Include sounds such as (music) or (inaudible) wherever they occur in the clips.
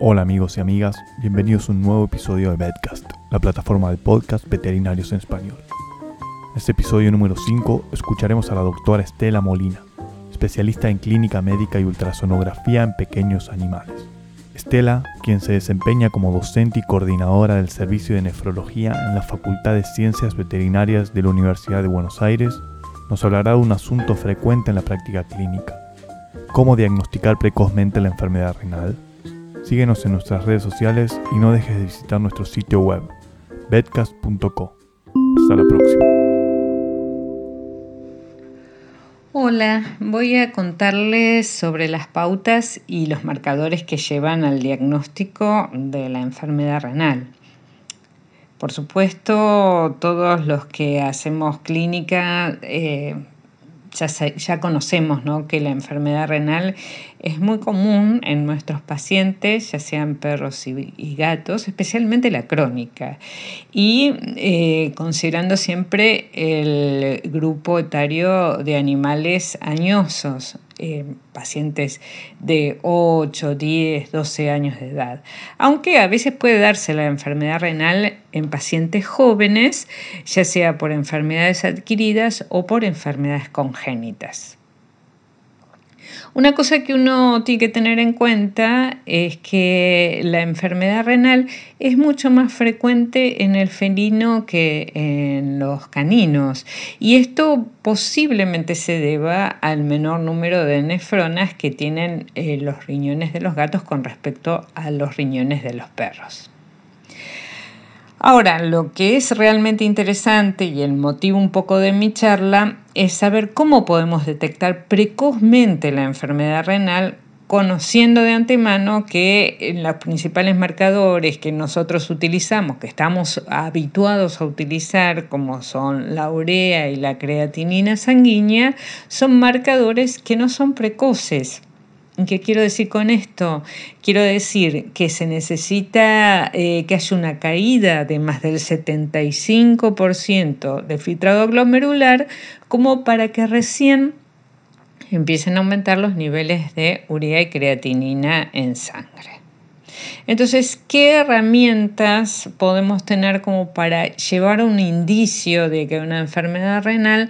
Hola amigos y amigas, bienvenidos a un nuevo episodio de Bedcast, la plataforma de podcast veterinarios en español. En este episodio número 5 escucharemos a la doctora Estela Molina, especialista en clínica médica y ultrasonografía en pequeños animales. Estela, quien se desempeña como docente y coordinadora del servicio de nefrología en la Facultad de Ciencias Veterinarias de la Universidad de Buenos Aires, nos hablará de un asunto frecuente en la práctica clínica, cómo diagnosticar precozmente la enfermedad renal. Síguenos en nuestras redes sociales y no dejes de visitar nuestro sitio web, bedcast.co. Hasta la próxima. Hola, voy a contarles sobre las pautas y los marcadores que llevan al diagnóstico de la enfermedad renal. Por supuesto, todos los que hacemos clínica eh, ya, conocemos que la enfermedad renal es muy común en nuestros pacientes, ya sean perros y, gatos, especialmente la crónica. Y eh, considerando siempre el grupo etario de animales añosos, eh, pacientes de 8, 10, 12 años de edad. Aunque a veces puede darse la enfermedad renal en pacientes jóvenes, ya sea por enfermedades adquiridas o por enfermedades congénitas. Una cosa que uno tiene que tener en cuenta es que la enfermedad renal es mucho más frecuente en el felino que en los caninos y esto posiblemente se deba al menor número de nefronas que tienen eh, los riñones de los gatos con respecto a los riñones de los perros. Ahora, lo que es realmente interesante y el motivo un poco de mi charla es saber cómo podemos detectar precozmente la enfermedad renal conociendo de antemano que los principales marcadores que nosotros utilizamos, que estamos habituados a utilizar, como son la urea y la creatinina sanguínea, son marcadores que no son precoces. ¿Qué quiero decir con esto? Quiero decir que se necesita eh, que haya una caída de más del 75% de filtrado glomerular como para que recién empiecen a aumentar los niveles de urea y creatinina en sangre. Entonces, ¿qué herramientas podemos tener como para llevar un indicio de que una enfermedad renal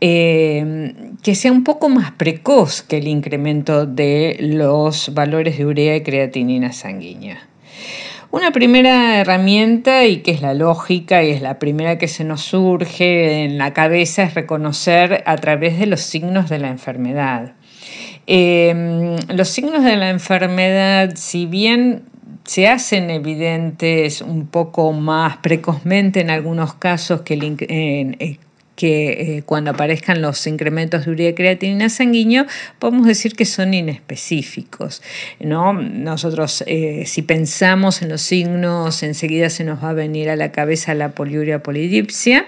eh, que sea un poco más precoz que el incremento de los valores de urea y creatinina sanguínea. Una primera herramienta, y que es la lógica y es la primera que se nos surge en la cabeza, es reconocer a través de los signos de la enfermedad. Eh, los signos de la enfermedad, si bien se hacen evidentes un poco más precozmente en algunos casos que el, que eh, cuando aparezcan los incrementos de urea creatinina sanguíneo, podemos decir que son inespecíficos. ¿no? Nosotros, eh, si pensamos en los signos, enseguida se nos va a venir a la cabeza la poliuria polidipsia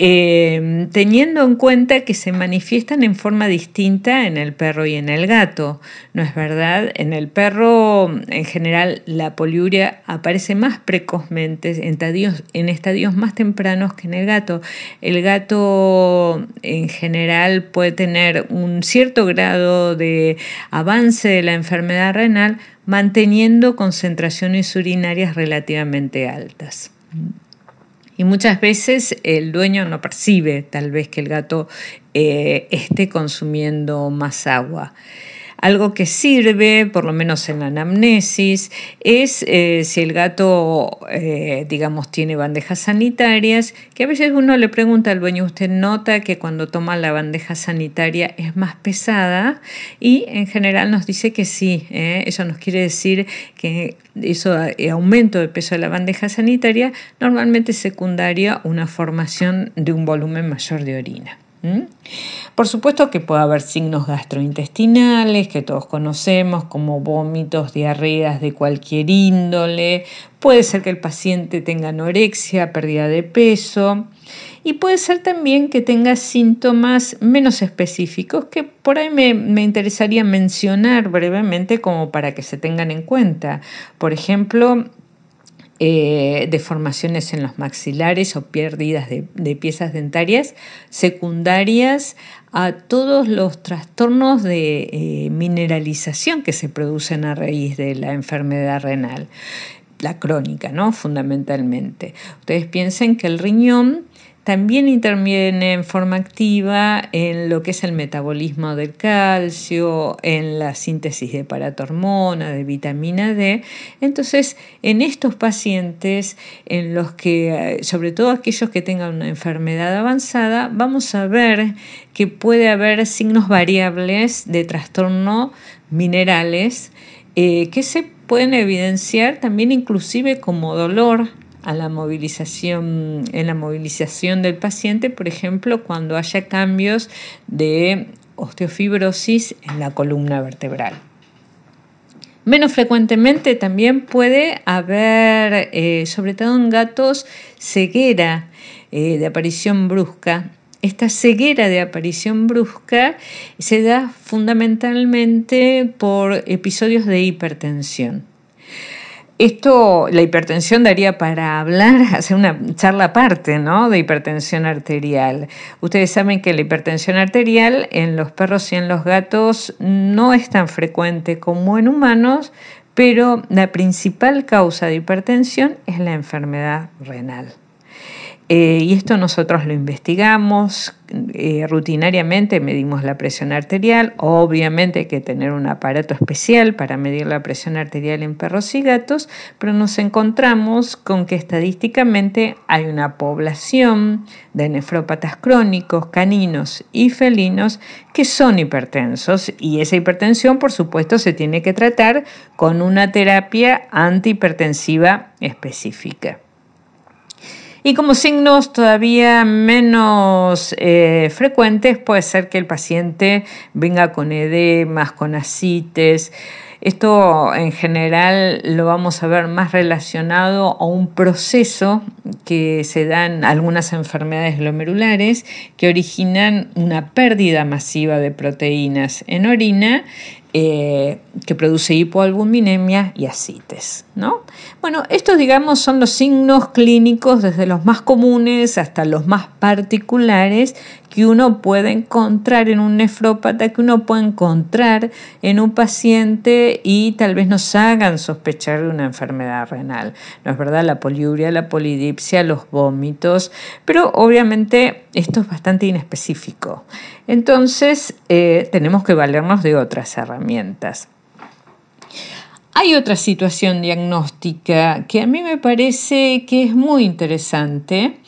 eh, teniendo en cuenta que se manifiestan en forma distinta en el perro y en el gato. ¿No es verdad? En el perro, en general, la poliuria aparece más precozmente, en en estadios más tempranos que en el gato. El gato, en general, puede tener un cierto grado de avance de la enfermedad renal manteniendo concentraciones urinarias relativamente altas. Y muchas veces el dueño no percibe tal vez que el gato eh, esté consumiendo más agua. Algo que sirve, por lo menos en la anamnesis, es eh, si el gato, eh, digamos, tiene bandejas sanitarias, que a veces uno le pregunta al dueño, usted nota que cuando toma la bandeja sanitaria es más pesada y en general nos dice que sí. ¿eh? Eso nos quiere decir que eso aumento de peso de la bandeja sanitaria normalmente secundaria una formación de un volumen mayor de orina. Por supuesto que puede haber signos gastrointestinales que todos conocemos, como vómitos, diarreas de cualquier índole. Puede ser que el paciente tenga anorexia, pérdida de peso. Y puede ser también que tenga síntomas menos específicos que por ahí me, me interesaría mencionar brevemente como para que se tengan en cuenta. Por ejemplo, eh, deformaciones en los maxilares o pérdidas de, piezas dentarias secundarias a todos los trastornos de eh, mineralización que se producen a raíz de la enfermedad renal la crónica, ¿no? Fundamentalmente. Ustedes piensen que el riñón también interviene en forma activa en lo que es el metabolismo del calcio, en la síntesis de paratormona, de vitamina D. Entonces, en estos pacientes, en los que, sobre todo aquellos que tengan una enfermedad avanzada, vamos a ver que puede haber signos variables de trastorno minerales eh, que se pueden evidenciar también inclusive como dolor a la movilización, en la movilización del paciente, por ejemplo, cuando haya cambios de osteofibrosis en la columna vertebral. Menos frecuentemente también puede haber, eh, sobre todo en gatos, ceguera eh, de aparición brusca. Esta ceguera de aparición brusca se da fundamentalmente por episodios de hipertensión. Esto, la hipertensión daría para hablar, (laughs) hacer una charla aparte, ¿no? De hipertensión arterial. Ustedes saben que la hipertensión arterial en los perros y en los gatos no es tan frecuente como en humanos, pero la principal causa de hipertensión es la enfermedad renal. Eh, y esto nosotros lo investigamos eh, rutinariamente, medimos la presión arterial. Obviamente hay que tener un aparato especial para medir la presión arterial en perros y gatos, pero nos encontramos con que estadísticamente hay una población de nefrópatas crónicos, caninos y felinos que son hipertensos y esa hipertensión por supuesto se tiene que tratar con una terapia antihipertensiva específica. Y como signos todavía menos eh, frecuentes puede ser que el paciente venga con edemas, con ascites. Esto en general lo vamos a ver más relacionado a un proceso que se dan algunas enfermedades glomerulares que originan una pérdida masiva de proteínas en orina eh, que produce hipoalbuminemia y ascites. ¿no? Bueno, estos digamos son los signos clínicos desde los más comunes hasta los más particulares que uno puede encontrar en un nefrópata, que uno puede encontrar en un paciente y tal vez nos hagan sospechar de una enfermedad renal. No es verdad la poliuria, la polidipsia, los vómitos, pero obviamente esto es bastante inespecífico. Entonces eh, tenemos que valernos de otras herramientas. Hay otra situación diagnóstica que a mí me parece que es muy interesante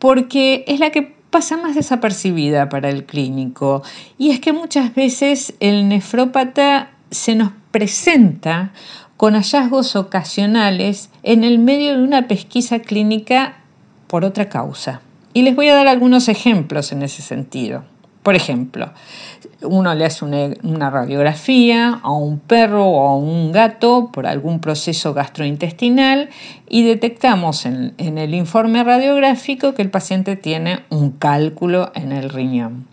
porque es la que pasa más desapercibida para el clínico y es que muchas veces el nefrópata se nos presenta con hallazgos ocasionales en el medio de una pesquisa clínica por otra causa. Y les voy a dar algunos ejemplos en ese sentido. Por ejemplo, uno le hace una, radiografía a un perro o a un gato por algún proceso gastrointestinal y detectamos en, el informe radiográfico que el paciente tiene un cálculo en el riñón.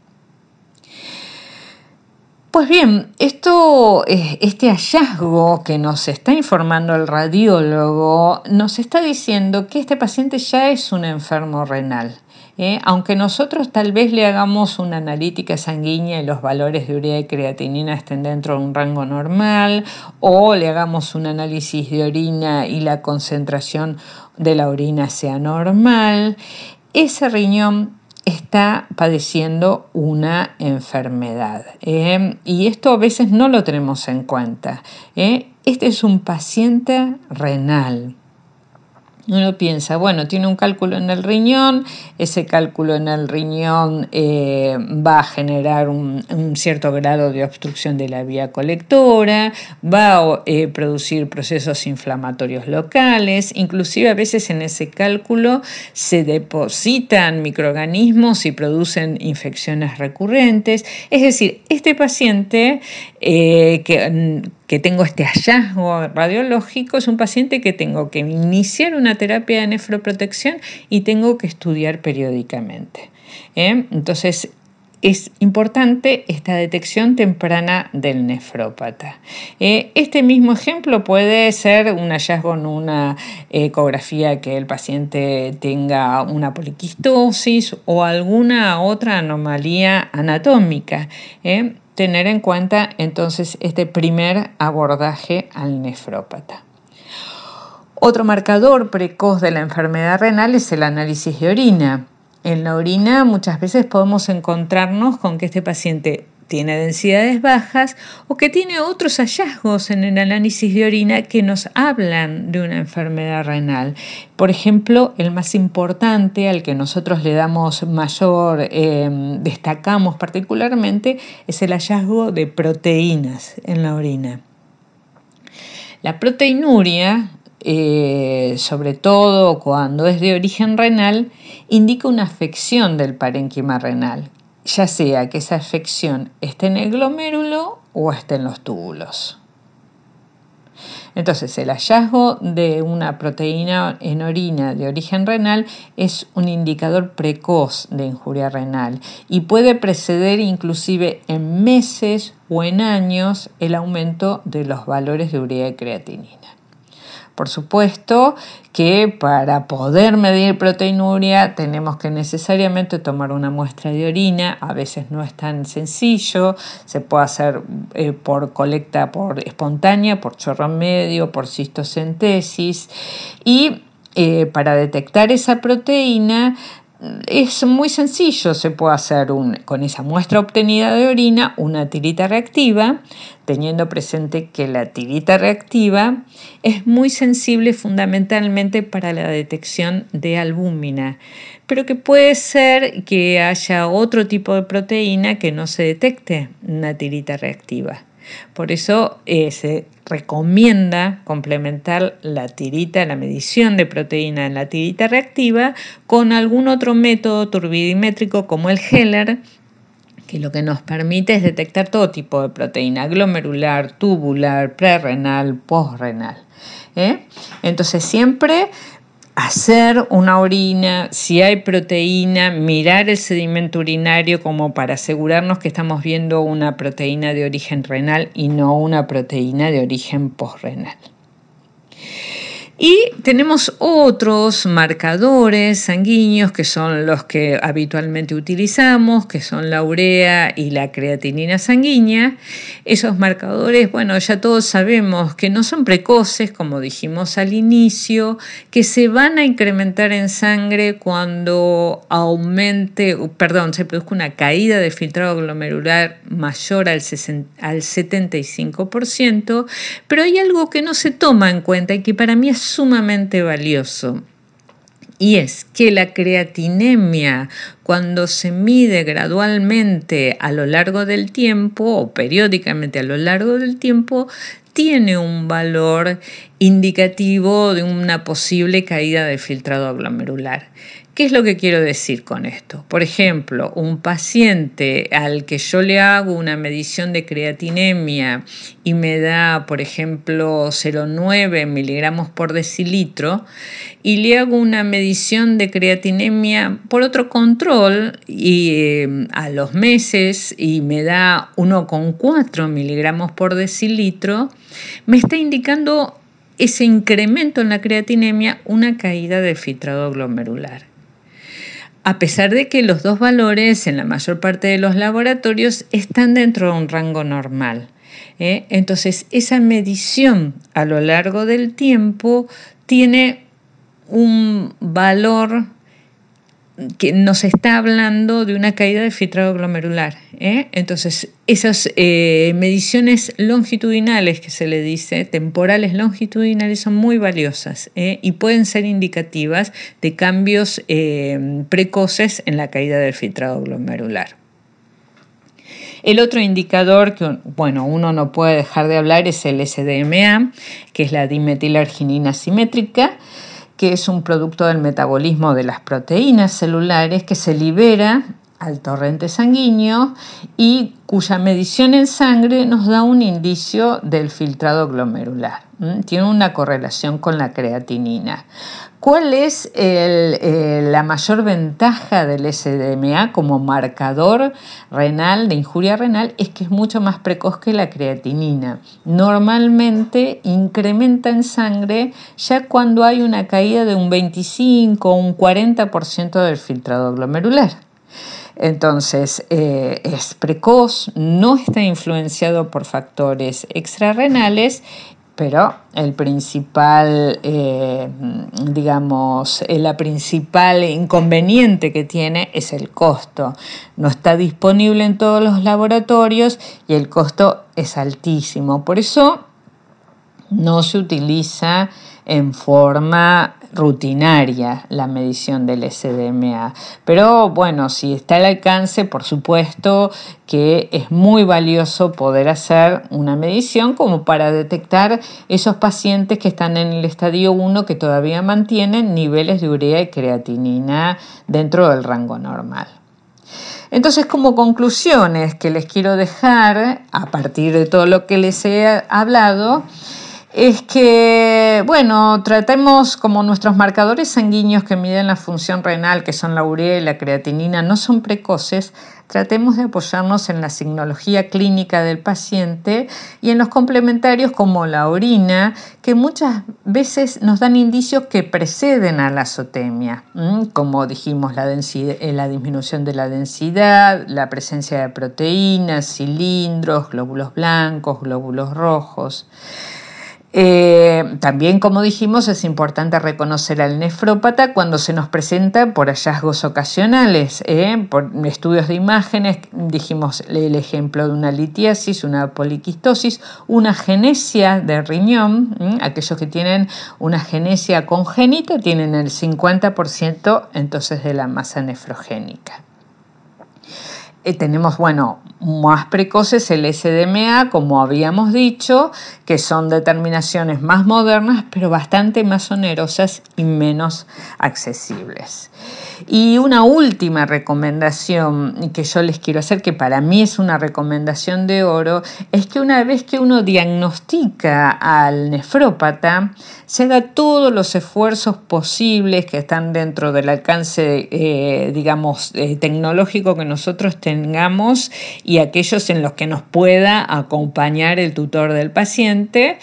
Pues bien, esto, eh, este hallazgo que nos está informando el radiólogo nos está diciendo que este paciente ya es un enfermo renal. ¿Eh? aunque nosotros tal vez le hagamos una analítica sanguínea y los valores de urea y creatinina estén dentro de un rango normal, o le hagamos un análisis de orina y la concentración de la orina sea normal, ese riñón está padeciendo una enfermedad. ¿eh? y esto a veces no lo tenemos en cuenta. ¿eh? Este es un paciente renal. Uno piensa, bueno, tiene un cálculo en el riñón, ese cálculo en el riñón eh, va a generar un, cierto grado de obstrucción de la vía colectora, va a eh, producir procesos inflamatorios locales, inclusive a veces en ese cálculo se depositan microorganismos y producen infecciones recurrentes. Es decir, este paciente eh, que que tengo este hallazgo radiológico es un paciente que tengo que iniciar una terapia de nefroprotección y tengo que estudiar periódicamente. ¿eh? Entonces, es importante esta detección temprana del nefrópata. Eh, este mismo ejemplo puede ser un hallazgo en una ecografía que el paciente tenga una poliquistosis o alguna otra anomalía anatómica. Eh, tener en cuenta entonces este primer abordaje al nefrópata. Otro marcador precoz de la enfermedad renal es el análisis de orina. En la orina muchas veces podemos encontrarnos con que este paciente tiene densidades bajas o que tiene otros hallazgos en el análisis de orina que nos hablan de una enfermedad renal. Por ejemplo, el más importante, al que nosotros le damos mayor, eh, destacamos particularmente, es el hallazgo de proteínas en la orina. La proteinuria eh, sobre todo cuando es de origen renal, indica una afección del parénquima renal, ya sea que esa afección esté en el glomérulo o esté en los túbulos. Entonces, el hallazgo de una proteína en orina de origen renal es un indicador precoz de injuria renal y puede preceder inclusive en meses o en años el aumento de los valores de urea y creatinina. Por supuesto que para poder medir proteinuria tenemos que necesariamente tomar una muestra de orina, a veces no es tan sencillo, se puede hacer eh, por colecta por espontánea, por chorro medio, por cistocentesis. Y eh, para detectar esa proteína es muy sencillo, se puede hacer con esa muestra obtenida de orina una tirita reactiva, teniendo presente que la tirita reactiva es muy sensible fundamentalmente para la detección de albúmina, pero que puede ser que haya otro tipo de proteína que no se detecte una tirita reactiva. Por eso eh, se recomienda complementar la tirita, la medición de proteína en la tirita reactiva con algún otro método turbidimétrico como el Heller, que lo que nos permite es detectar todo tipo de proteína, glomerular, tubular, prerrenal, postrenal. ¿eh? Entonces siempre hacer una orina, si hay proteína, mirar el sedimento urinario como para asegurarnos que estamos viendo una proteína de origen renal y no una proteína de origen postrenal. Y tenemos otros marcadores sanguíneos que son los que habitualmente utilizamos, que son la urea y la creatinina sanguínea. Esos marcadores, bueno, ya todos sabemos que no son precoces, como dijimos al inicio, que se van a incrementar en sangre cuando aumente, perdón, se produzca una caída de filtrado glomerular mayor al, al 75%, pero hay algo que no se toma en cuenta y que para mí es sumamente valioso. Y es que la creatinemia, cuando se mide gradualmente a lo largo del tiempo o periódicamente a lo largo del tiempo, tiene un valor indicativo de una posible caída de filtrado glomerular. ¿Qué es lo que quiero decir con esto? Por ejemplo, un paciente al que yo le hago una medición de creatinemia y me da, por ejemplo, 0,9 miligramos por decilitro y le hago una medición de creatinemia por otro control y eh, a los meses y me da 1,4 miligramos por decilitro, me está indicando ese incremento en la creatinemia una caída de filtrado glomerular a pesar de que los dos valores en la mayor parte de los laboratorios están dentro de un rango normal. ¿eh? Entonces, esa medición a lo largo del tiempo tiene un valor que nos está hablando de una caída de filtrado glomerular. ¿eh? Entonces, esas eh, mediciones longitudinales que se le dice, temporales longitudinales, son muy valiosas ¿eh? y pueden ser indicativas de cambios precoces en la caída del filtrado glomerular. El otro indicador que bueno, uno no puede dejar de hablar es el SDMA, que es la dimetilarginina simétrica que es un producto del metabolismo de las proteínas celulares que se libera al torrente sanguíneo y cuya medición en sangre nos da un indicio del filtrado glomerular. Tiene una correlación con la creatinina. ¿Cuál es eh, la mayor ventaja del SDMA como marcador renal, de injuria renal? Es que es mucho más precoz que la creatinina. Normalmente incrementa en sangre ya cuando hay una caída de un 25 o un 40% del filtrado glomerular. Entonces, eh, es precoz, no está influenciado por factores extrarrenales pero el principal, eh, digamos, eh, la principal inconveniente que tiene es el costo. No está disponible en todos los laboratorios y el costo es altísimo. Por eso no se utiliza en forma rutinaria la medición del SDMA. Pero bueno, si está al alcance, por supuesto que es muy valioso poder hacer una medición como para detectar esos pacientes que están en el estadio 1 que todavía mantienen niveles de urea y creatinina dentro del rango normal. Entonces, como conclusiones que les quiero dejar a partir de todo lo que les he hablado, es que, bueno, tratemos como nuestros marcadores sanguíneos que miden la función renal, que son la urea y la creatinina, no son precoces, tratemos de apoyarnos en la signología clínica del paciente y en los complementarios como la orina, que muchas veces nos dan indicios que preceden a la azotemia, como dijimos, la, eh, la disminución de la densidad, la presencia de proteínas, cilindros, glóbulos blancos, glóbulos rojos. Eh, también, como dijimos, es importante reconocer al nefrópata cuando se nos presenta por hallazgos ocasionales, ¿eh? por estudios de imágenes, dijimos el ejemplo de una litiasis, una poliquistosis, una genesia de riñón, aquellos que tienen una genesia congénita tienen el 50% entonces de la masa nefrogénica. Eh, tenemos, bueno, más precoces el SDMA, como habíamos dicho, que son determinaciones más modernas, pero bastante más onerosas y menos accesibles. Y una última recomendación que yo les quiero hacer, que para mí es una recomendación de oro, es que una vez que uno diagnostica al nefrópata, se haga todos los esfuerzos posibles que están dentro del alcance, eh, digamos, eh, tecnológico que nosotros tengamos y aquellos en los que nos pueda acompañar el tutor del paciente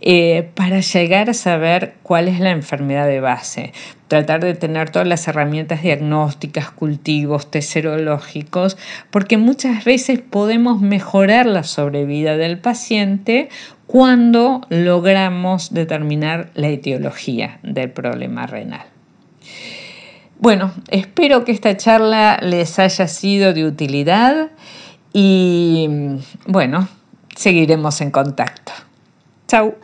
eh, para llegar a saber cuál es la enfermedad de base tratar de tener todas las herramientas diagnósticas, cultivos, test serológicos, porque muchas veces podemos mejorar la sobrevida del paciente cuando logramos determinar la etiología del problema renal. Bueno, espero que esta charla les haya sido de utilidad y bueno, seguiremos en contacto. Chao.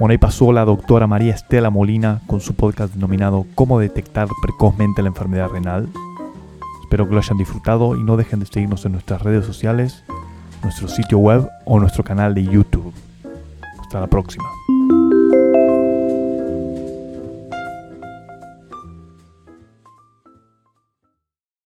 Bueno, ahí pasó la doctora María Estela Molina con su podcast denominado Cómo detectar precozmente la enfermedad renal. Espero que lo hayan disfrutado y no dejen de seguirnos en nuestras redes sociales, nuestro sitio web o nuestro canal de YouTube. Hasta la próxima.